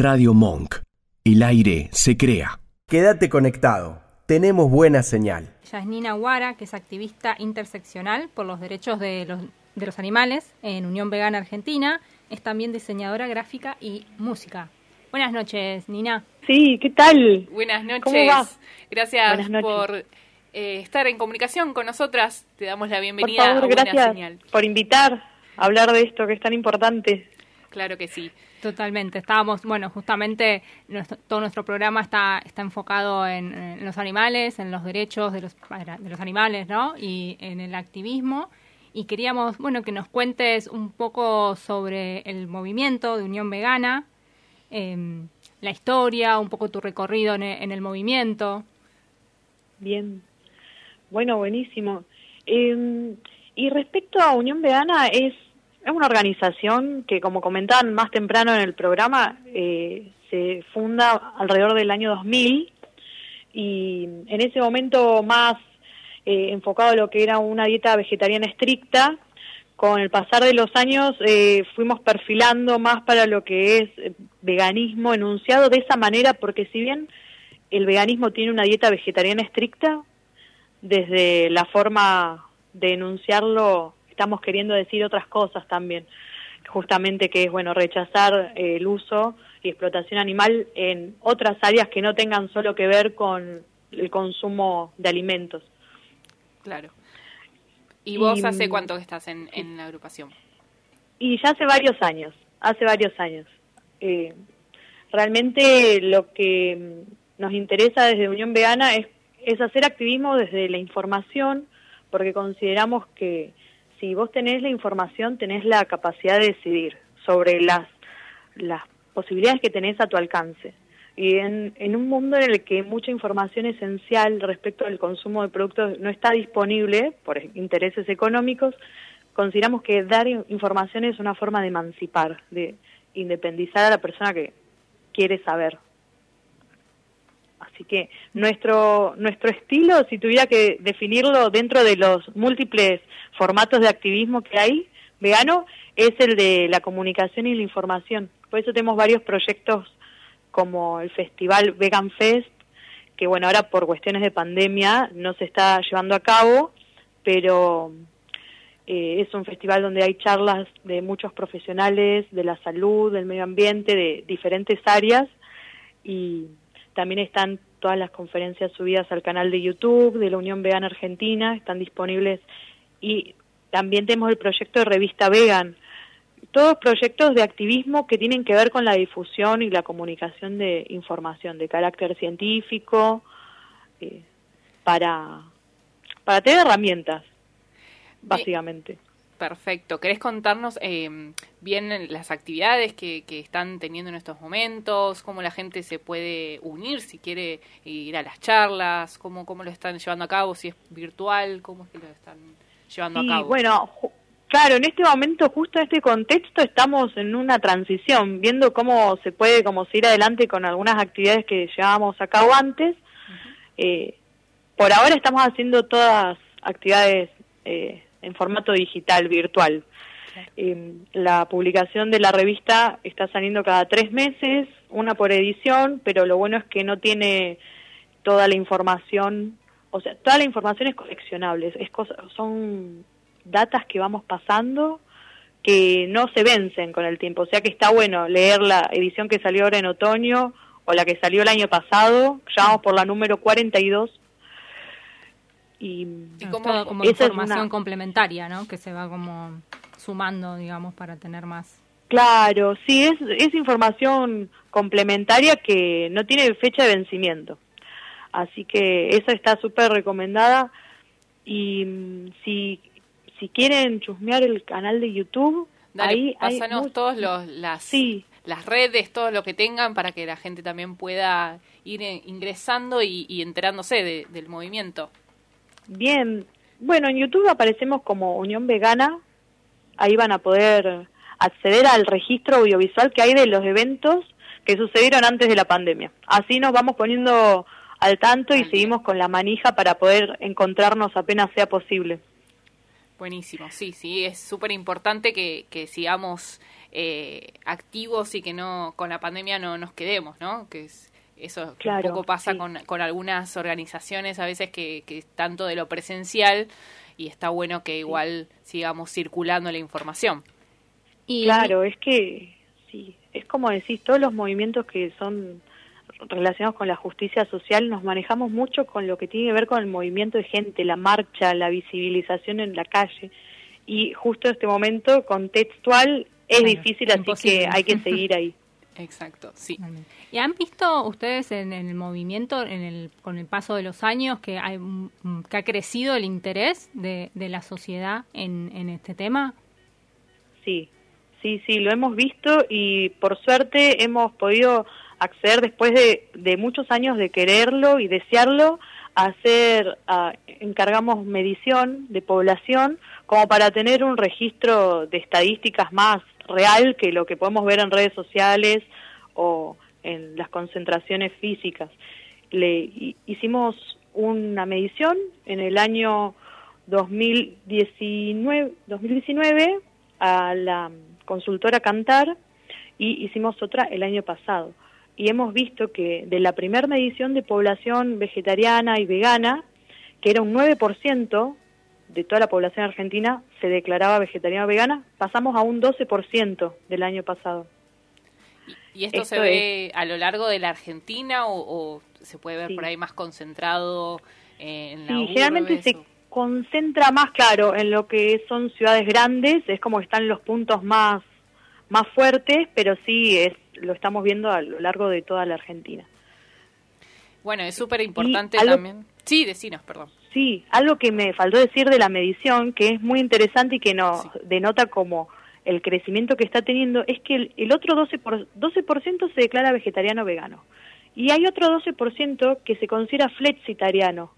Radio Monk. El aire se crea. Quédate conectado. Tenemos buena señal. Yasnina Guara, que es activista interseccional por los derechos de los, de los animales en Unión Vegana Argentina, es también diseñadora gráfica y música. Buenas noches, Nina. Sí, ¿qué tal? Buenas noches. ¿Cómo va? Gracias Buenas noches. por eh, estar en comunicación con nosotras. Te damos la bienvenida Por favor, a Buena gracias Señal. por invitar a hablar de esto que es tan importante. Claro que sí. Totalmente. Estábamos, bueno, justamente nuestro- todo nuestro programa está, está enfocado en, los animales, en los derechos de los, de los animales, ¿no? Y en el activismo. Y queríamos, bueno, que nos cuentes un poco sobre el movimiento de Unión Vegana, em, la historia, un poco tu recorrido en e- en el movimiento. Bien. Bueno, buenísimo. Eh, y respecto a Unión Vegana, es, es una organización que, como comentaban más temprano en el programa, eh, se funda alrededor del año 2000 y en ese momento más eh, enfocado a lo que era una dieta vegetariana estricta. Con el pasar de los años eh, fuimos perfilando más para lo que es eh, veganismo enunciado de esa manera, porque si bien el veganismo tiene una dieta vegetariana estricta, desde la forma de enunciarlo estamos queriendo decir otras cosas también, justamente que es bueno rechazar eh, el uso y explotación animal en otras áreas que no tengan solo que ver con el consumo de alimentos. Claro. ¿Y vos Y, hace mm, cuánto que estás en, en la agrupación? Y ya hace varios años, hace varios años. Eh, realmente lo que nos interesa desde Unión Vegana es, es hacer activismo desde la información, porque consideramos que si vos tenés la información, tenés la capacidad de decidir sobre las, las posibilidades que tenés a tu alcance. Y en, en un mundo en el que mucha información esencial respecto al consumo de productos no está disponible por intereses económicos, consideramos que dar in- información es una forma de emancipar, de independizar a la persona que quiere saber. Así que nuestro nuestro estilo, si tuviera que definirlo dentro de los múltiples formatos de activismo que hay, vegano, es el de la comunicación y la información. Por eso tenemos varios proyectos como el festival Vegan Fest, que bueno, ahora por cuestiones de pandemia no se está llevando a cabo, pero eh, es un festival donde hay charlas de muchos profesionales de la salud, del medio ambiente, de diferentes áreas y también están todas las conferencias subidas al canal de YouTube de la Unión Vegana Argentina, están disponibles y también tenemos el proyecto de revista Vegan, todos proyectos de activismo que tienen que ver con la difusión y la comunicación de información de carácter científico eh, para para tener herramientas básicamente. Perfecto. ¿Querés contarnos eh, bien las actividades que, que están teniendo en estos momentos? ¿Cómo la gente se puede unir si quiere ir a las charlas? ¿Cómo, cómo lo están llevando a cabo? ¿Si es virtual? ¿Cómo es que lo están llevando Sí, a cabo? bueno, claro, en este momento, justo en este contexto, estamos en una transición, viendo cómo se puede como seguir adelante con algunas actividades que llevábamos a cabo antes. Eh, por ahora estamos haciendo todas actividades eh, en formato digital, virtual. Eh, la publicación de la revista está saliendo cada tres meses, una por edición, pero lo bueno es que no tiene toda la información, o sea, toda la información es coleccionable, es cosa, son datas que vamos pasando que no se vencen con el tiempo, o sea que está bueno leer la edición que salió ahora en otoño o la que salió el año pasado, ya vamos por la número 42 y, ¿Y Es cómo- todo como información una- complementaria, ¿no? Que se va como sumando, digamos, para tener más. Claro, sí, es, es información complementaria que no tiene fecha de vencimiento. Así que esa está súper recomendada. Y mm, si, si quieren chusmear el canal de YouTube, Dale, ahí pásanos todos los, las, Sí. las redes, todo lo que tengan para que la gente también pueda ir eh, ingresando y, y enterándose de- del movimiento. Bien, bueno, en YouTube aparecemos como Unión Vegana, ahí van a poder acceder al registro audiovisual que hay de los eventos que sucedieron antes de la pandemia. Así nos vamos poniendo al tanto y seguimos con la manija para poder encontrarnos apenas sea posible. Buenísimo, sí, sí, es súper importante que, que sigamos eh, activos y que no con la pandemia no nos quedemos, ¿no? Que es, eso Claro, un poco pasa sí. con, con algunas organizaciones a veces que, que tanto de lo presencial y está bueno que igual sigamos circulando la información. Y Claro, es que, sí, es como decís, todos los movimientos que son relacionados con la justicia social nos manejamos mucho con lo que tiene que ver con el movimiento de gente, la marcha, la visibilización en la calle. Y justo en este momento, contextual, es difícil, así imposible. que hay que seguir ahí. Exacto, sí. ¿Y han visto ustedes en, en el movimiento, en el, con el paso de los años, que, hay, que ha crecido el interés de, de la sociedad en, en este tema? Sí, sí, sí, lo hemos visto y por suerte hemos podido acceder después de, de muchos años de quererlo y desearlo, a hacer, a- encargamos medición de población como para tener un registro de estadísticas más real que lo que podemos ver en redes sociales o en las concentraciones físicas. Le hi- hicimos una medición en el año 2019, 2019 a la consultora Cantar y hicimos otra el año pasado. Y hemos visto que de la primera medición de población vegetariana y vegana, que era un 9% de toda la población argentina se declaraba vegetariana o vegana, pasamos a un 12% del año pasado. ¿Y esto, se ve a lo largo de la Argentina o, o se puede ver Sí. por ahí más concentrado en la Sí, generalmente se concentra más, claro, en lo que son ciudades grandes, es como que están los puntos más, más fuertes, pero sí es, lo estamos viendo a lo largo de toda la Argentina. Bueno, es súper importante algo- también. Sí, decinos, perdón. Sí, algo que me faltó decir de la medición, que es muy interesante y que nos Sí. denota como el crecimiento que está teniendo, es que el, el otro 12%, por, 12% se declara vegetariano o vegano. Y hay otro 12% que se considera flexitariano.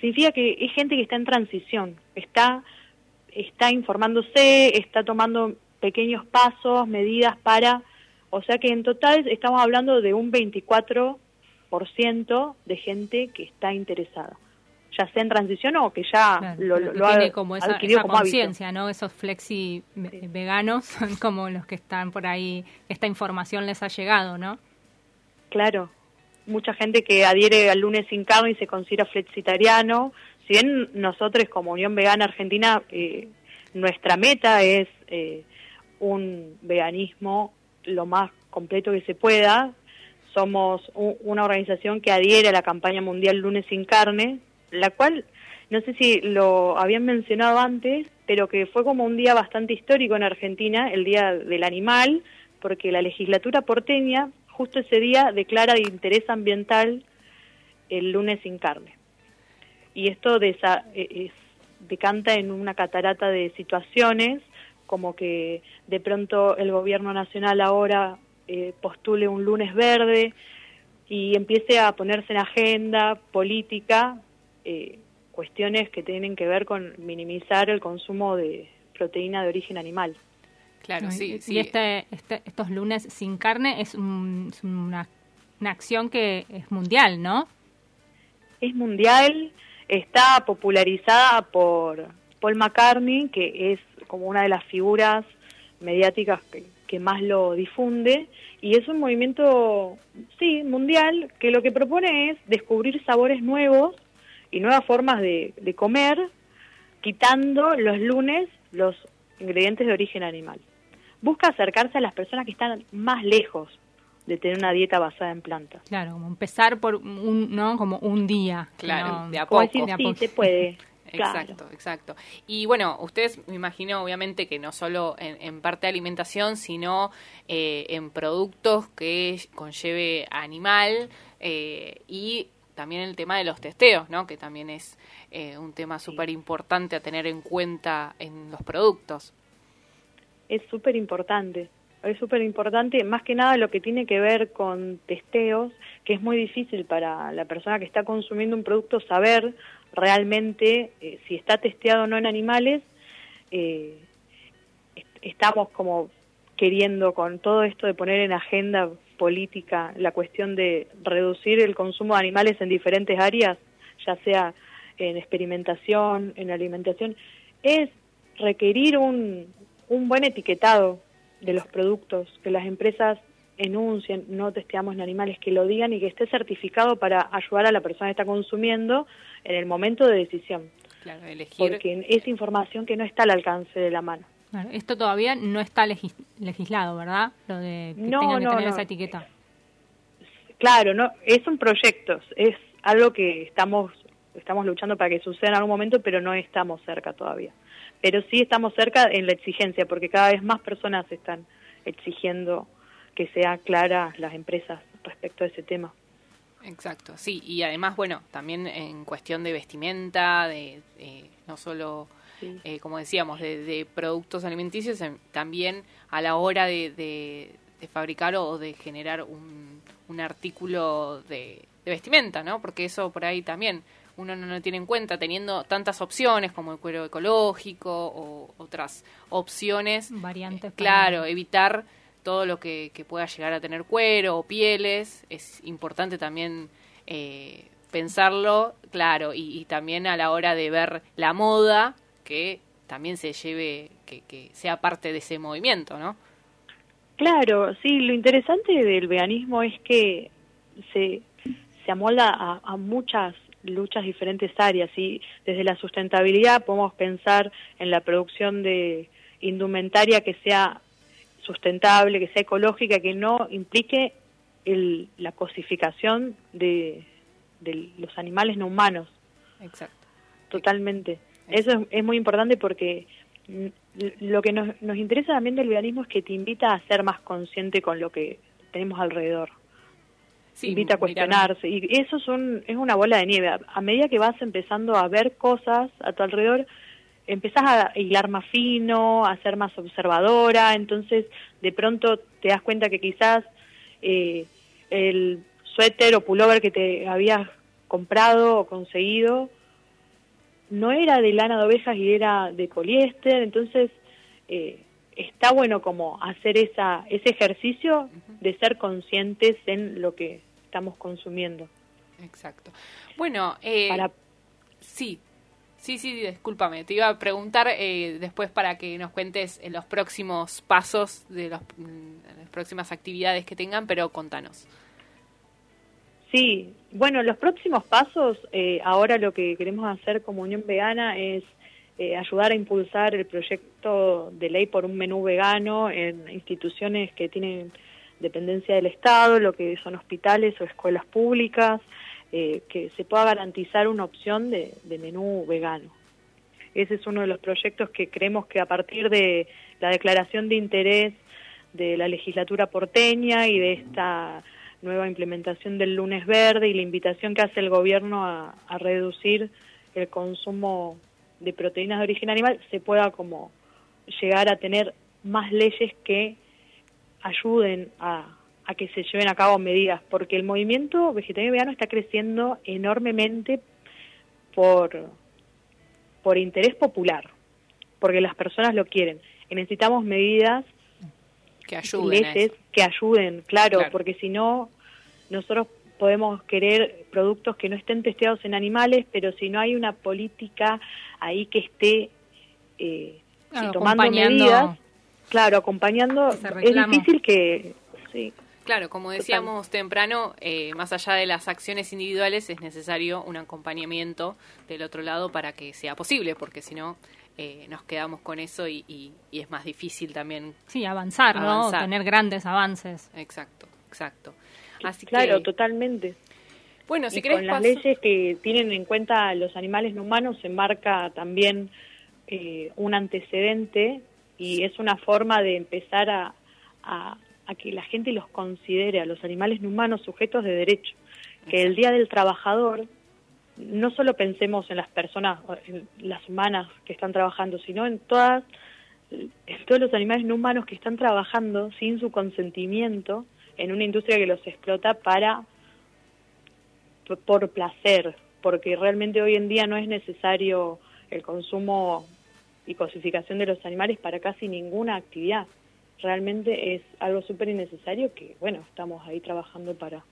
Significa que es gente que está en transición, está, está informándose, está tomando pequeños pasos, medidas para... O sea que en total estamos hablando de un 24% de gente que está interesada ya sea en transición o que ya Claro, lo, que lo ha tiene como esa, conciencia, ¿no? Esos flexi ve- veganos son como los que están por ahí, esta información les ha llegado, ¿no? Claro, mucha gente que adhiere al lunes sin carne y se considera flexitariano. Si bien nosotros como Unión Vegana Argentina, eh, nuestra meta es eh, un veganismo lo más completo que se pueda, somos u- una organización que adhiere a la campaña mundial Lunes sin carne, la cual no sé si lo habían mencionado antes, pero que fue como un día bastante histórico en Argentina, el Día del Animal, porque la legislatura porteña justo ese día declara de interés ambiental el lunes sin carne. Y esto eh, es- decanta en una catarata de situaciones, como que de pronto el gobierno nacional ahora eh, postule un lunes verde y empiece a ponerse en agenda política eh, cuestiones que tienen que ver con minimizar el consumo de proteína de origen animal. Claro, ¿no? sí, y sí. y este, este- estos lunes sin carne es, un- es una, una acción que es mundial, ¿no? es mundial, está popularizada por Paul McCartney, que es como una de las figuras mediáticas que, que más lo difunde, y es un movimiento, sí, mundial, que lo que propone es descubrir sabores nuevos y nuevas formas de, de comer, quitando los lunes los ingredientes de origen animal. Busca acercarse a las personas que están más lejos de tener una dieta basada en plantas. Claro, como empezar por un, ¿no? Como un día. Claro, no- de a poco. decir, De a sí, poco. se puede. Claro. Exacto, exacto. Y bueno, ustedes me imagino obviamente que no solo en, en parte de alimentación, sino eh, en productos que conlleve animal eh, y también el tema de los testeos, ¿no? Que también es eh, un tema súper importante a tener en cuenta en los productos. es súper importante. Es súper importante, más que nada lo que tiene que ver con testeos, que es muy difícil para la persona que está consumiendo un producto saber realmente eh, si está testeado o no en animales. Eh, est- estamos como queriendo con todo esto de poner en agenda política la cuestión de reducir el consumo de animales en diferentes áreas, ya sea en experimentación, en alimentación, es requerir un, un buen etiquetado de los productos, que las empresas enuncien, no testeamos en animales, que lo digan y que esté certificado para ayudar a la persona que está consumiendo en el momento de decisión. Claro, elegir. Porque es información que no está al alcance de la mano. Claro, esto todavía no está legislado, ¿verdad? Lo de que no, tengan que no, tener no. esa etiqueta. Claro, no, es un proyecto, es algo que estamos estamos luchando para que suceda en algún momento, pero no estamos cerca todavía. Pero sí estamos cerca en la exigencia, porque cada vez más personas están exigiendo que sea clara las empresas respecto a ese tema. Exacto, sí, y además, bueno, también en cuestión de vestimenta, de, eh, no solo, Sí. eh, como decíamos, de, de productos alimenticios, también a la hora de, de- de fabricar o de generar un, un artículo de, vestimenta, ¿no? Porque eso por ahí también uno no lo tiene en cuenta, teniendo tantas opciones como el cuero ecológico o otras opciones. Variantes. Eh, para- Claro, evitar todo lo que, que pueda llegar a tener cuero o pieles. Es importante también eh, pensarlo, claro, y, y también a la hora de ver la moda, que también se lleve, que, que sea parte de ese movimiento, ¿no? Claro, sí, lo interesante del veganismo es que se, se amolda a, a muchas luchas diferentes áreas y desde la sustentabilidad podemos pensar en la producción de indumentaria que sea sustentable, que sea ecológica, que no implique el, la cosificación de, de los animales no humanos. Exacto. Totalmente. Eso es, es muy importante porque mm, lo que nos, nos interesa también del veganismo es que te invita a ser más consciente con lo que tenemos alrededor. Sí, invita a cuestionarse. Y eso es, un- es una bola de nieve. A- A medida que vas empezando a ver cosas a tu alrededor, empezás a hilar más fino, a ser más observadora, entonces de pronto te das cuenta que quizás eh, el suéter o pullover que te habías comprado o conseguido no era de lana de ovejas y era de poliéster, entonces eh, está bueno como hacer esa ese ejercicio de ser conscientes en lo que estamos consumiendo. Exacto. Bueno, eh, Para sí, sí, sí, discúlpame. Te iba a preguntar eh, después para que nos cuentes en los próximos pasos de los, mm, las próximas actividades que tengan, pero contanos. Sí, bueno, los próximos pasos, eh, ahora lo que queremos hacer como Unión Vegana es eh, ayudar a impulsar el proyecto de ley por un menú vegano en instituciones que tienen dependencia del Estado, lo que son hospitales o escuelas públicas, eh, que se pueda garantizar una opción de, de menú vegano. Ese es uno de los proyectos que creemos que a partir de la declaración de interés de la legislatura porteña y de esta nueva implementación del lunes verde y la invitación que hace el gobierno a, reducir el consumo de proteínas de origen animal, se pueda como llegar a tener más leyes que ayuden a, a que se lleven a cabo medidas, porque el movimiento vegetariano y vegano está creciendo enormemente por, por interés popular, porque las personas lo quieren. Y necesitamos medidas Que ayuden. eso. que ayuden, claro, Claro. porque si no, nosotros podemos querer productos que no estén testeados en animales, pero si no hay una política ahí que esté eh, Claro, sí, tomando medidas, claro, acompañando, es difícil que, sí, Claro, como decíamos temprano, eh, más allá de las acciones individuales, es necesario un acompañamiento del otro lado para que sea posible, porque si no, eh, nos quedamos con eso y, y- y es más difícil también. Sí, avanzar, ¿no? Tener grandes avances. Exacto, exacto. Así claro, que, totalmente. bueno, si y querés con las paso- leyes que tienen en cuenta los animales no humanos se marca también eh, un antecedente y es una forma de empezar a, a- a que la gente los considere a los animales no humanos sujetos de derecho. Que el Día del Trabajador no solo pensemos en las personas, las humanas que están trabajando, sino en todas en todos los animales no humanos que están trabajando sin su consentimiento en una industria que los explota para por placer, porque realmente hoy en día no es necesario el consumo y cosificación de los animales para casi ninguna actividad. Realmente es algo súper innecesario que, bueno, estamos ahí trabajando para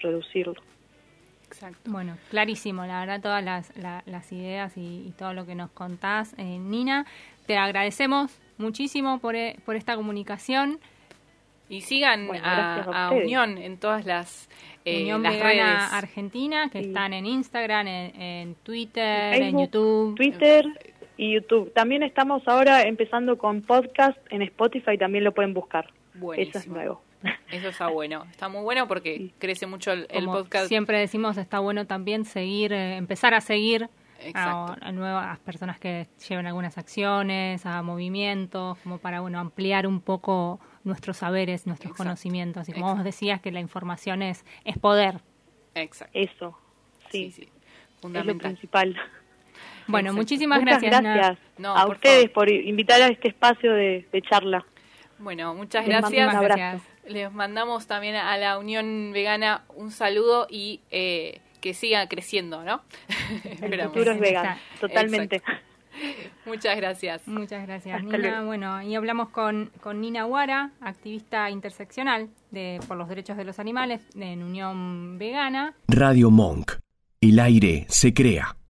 reducirlo. Exacto. Bueno, clarísimo, la verdad, todas las, la- las ideas y, y todo lo que nos contás. Eh, Nina, te agradecemos muchísimo por, e- por esta comunicación. Y sigan Bueno, a. Unión en todas las, eh, Unión las Vegana redes. Argentina, que Sí. están en Instagram, en, en Twitter, En en Facebook, YouTube. Twitter y YouTube. También estamos ahora empezando con podcast en Spotify, también lo pueden buscar. Eso es Buenísimo. nuevo. Eso está bueno. Está muy bueno porque Sí. crece mucho el, el Como podcast. siempre decimos, está bueno también seguir, eh, empezar a seguir a, Exacto. a nuevas personas que lleven algunas acciones, a movimientos, como para bueno ampliar un poco nuestros saberes, nuestros Exacto. conocimientos. Y como Exacto. vos decías, que la información es, es poder. Exacto. Eso, Sí, sí, sí. es lo Fundamental. principal. Bueno, Exacto. muchísimas Muchas gracias. Gracias No, a por ustedes favor. por invitar a este espacio de, de charla. Bueno, muchas Les mando un gracias. abrazo. Gracias. Les mandamos también a la Unión Vegana un saludo y eh, que siga creciendo, ¿no? El Esperamos. futuro es vegano, Exacto. totalmente. Muchas gracias. Muchas gracias, Hasta Nina. luego. Bueno, y hablamos con, con Nina Guara, activista interseccional de, por los derechos de los animales en Unión Vegana. Radio Monk. El aire se crea.